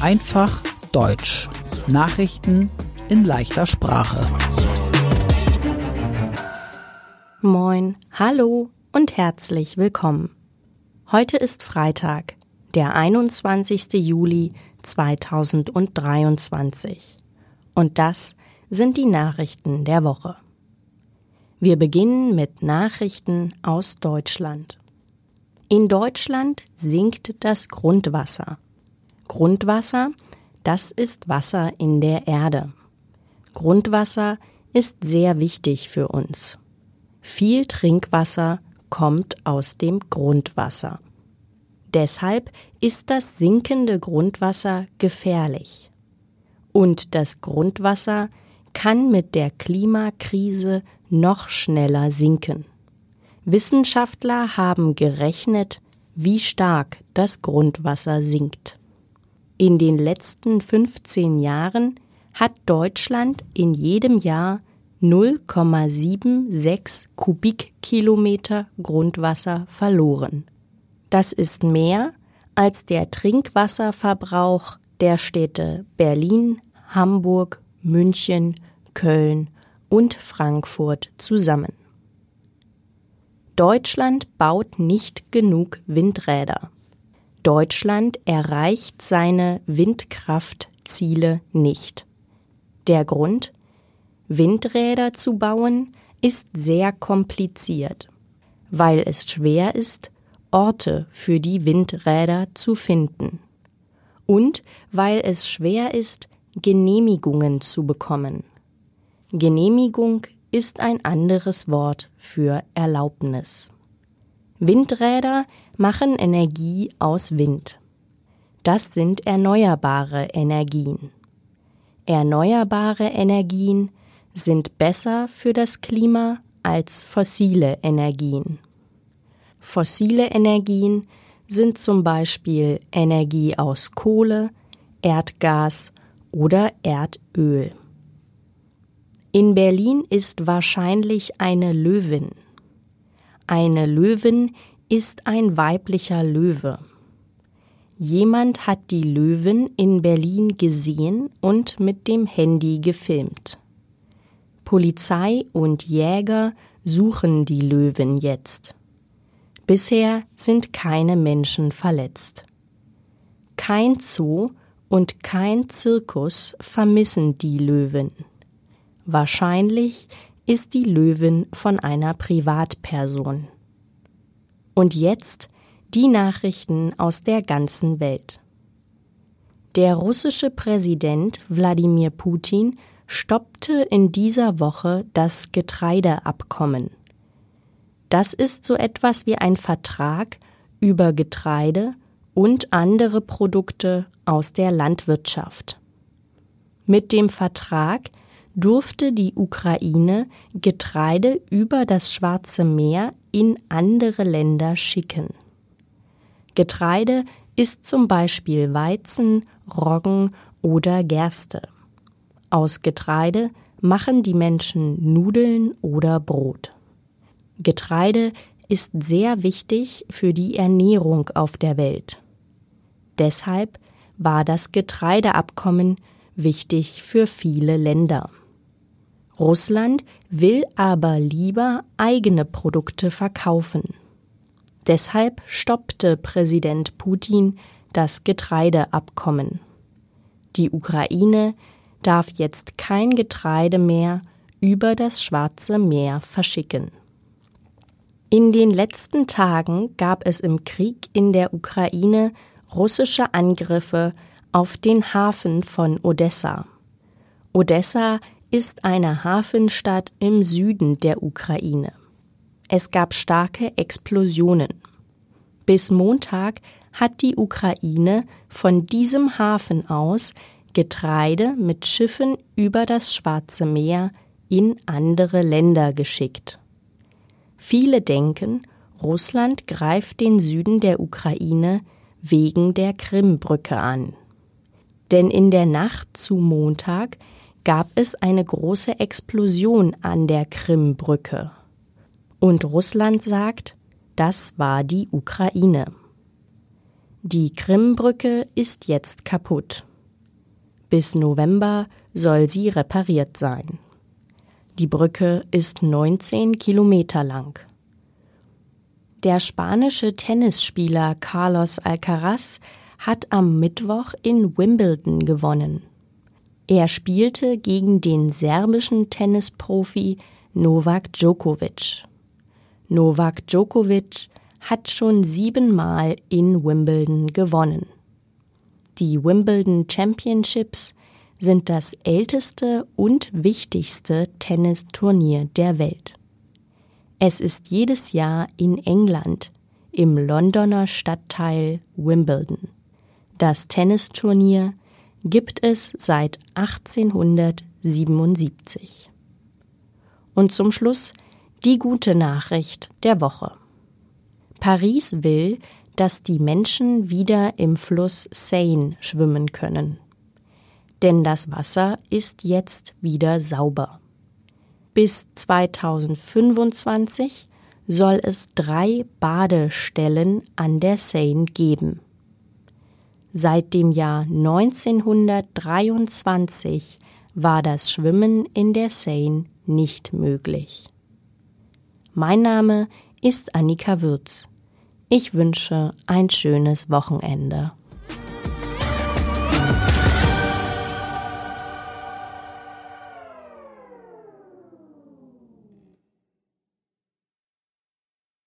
Einfach Deutsch. Nachrichten in leichter Sprache. Moin, hallo und herzlich willkommen. Heute ist Freitag, der 21. Juli 2023. Und das sind die Nachrichten der Woche. Wir beginnen mit Nachrichten aus Deutschland. In Deutschland sinkt das Grundwasser. Grundwasser, das ist Wasser in der Erde. Grundwasser ist sehr wichtig für uns. Viel Trinkwasser kommt aus dem Grundwasser. Deshalb ist das sinkende Grundwasser gefährlich. Und das Grundwasser kann mit der Klimakrise noch schneller sinken. Wissenschaftler haben gerechnet, wie stark das Grundwasser sinkt. In den letzten 15 Jahren hat Deutschland in jedem Jahr 0,76 Kubikkilometer Grundwasser verloren. Das ist mehr als der Trinkwasserverbrauch der Städte Berlin, Hamburg, München, Köln und Frankfurt zusammen. Deutschland baut nicht genug Windräder. Deutschland erreicht seine Windkraftziele nicht. Der Grund? Windräder zu bauen ist sehr kompliziert, weil es schwer ist, Orte für die Windräder zu finden und weil es schwer ist, Genehmigungen zu bekommen. Genehmigung ist ein anderes Wort für Erlaubnis. Windräder machen Energie aus Wind. Das sind erneuerbare Energien. Erneuerbare Energien sind besser für das Klima als fossile Energien. Fossile Energien sind zum Beispiel Energie aus Kohle, Erdgas oder Erdöl. In Berlin ist wahrscheinlich eine Löwin. Eine Löwin ist ein weiblicher Löwe. Jemand hat die Löwin in Berlin gesehen und mit dem Handy gefilmt. Polizei und Jäger suchen die Löwin jetzt. Bisher sind keine Menschen verletzt. Kein Zoo und kein Zirkus vermissen die Löwin. Wahrscheinlich ist die Löwin von einer Privatperson. Und jetzt die Nachrichten aus der ganzen Welt. Der russische Präsident Wladimir Putin stoppte in dieser Woche das Getreideabkommen. Das ist so etwas wie ein Vertrag über Getreide und andere Produkte aus der Landwirtschaft. Mit dem Vertrag durfte die Ukraine Getreide über das Schwarze Meer in andere Länder schicken. Getreide ist zum Beispiel Weizen, Roggen oder Gerste. Aus Getreide machen die Menschen Nudeln oder Brot. Getreide ist sehr wichtig für die Ernährung auf der Welt. Deshalb war das Getreideabkommen wichtig für viele Länder. Russland will aber lieber eigene Produkte verkaufen. Deshalb stoppte Präsident Putin das Getreideabkommen. Die Ukraine darf jetzt kein Getreide mehr über das Schwarze Meer verschicken. In den letzten Tagen gab es im Krieg in der Ukraine russische Angriffe auf den Hafen von Odessa. Odessa ist eine Hafenstadt im Süden der Ukraine. Es gab starke Explosionen. Bis Montag hat die Ukraine von diesem Hafen aus Getreide mit Schiffen über das Schwarze Meer in andere Länder geschickt. Viele denken, Russland greift den Süden der Ukraine wegen der Krimbrücke an. Denn in der Nacht zu Montag gab es eine große Explosion an der Krimbrücke. Und Russland sagt, das war die Ukraine. Die Krimbrücke ist jetzt kaputt. Bis November soll sie repariert sein. Die Brücke ist 19 Kilometer lang. Der spanische Tennisspieler Carlos Alcaraz hat am Mittwoch in Wimbledon gewonnen. Er spielte gegen den serbischen Tennisprofi Novak Djokovic. Novak Djokovic hat schon siebenmal in Wimbledon gewonnen. Die Wimbledon Championships sind das älteste und wichtigste Tennisturnier der Welt. Es ist jedes Jahr in England im Londoner Stadtteil Wimbledon. Das Tennisturnier gibt es seit 1877. Und zum Schluss die gute Nachricht der Woche. Paris will, dass die Menschen wieder im Fluss Seine schwimmen können. Denn das Wasser ist jetzt wieder sauber. Bis 2025 soll es drei Badestellen an der Seine geben. Seit dem Jahr 1923 war das Schwimmen in der Seine nicht möglich. Mein Name ist Annika Würz. Ich wünsche ein schönes Wochenende.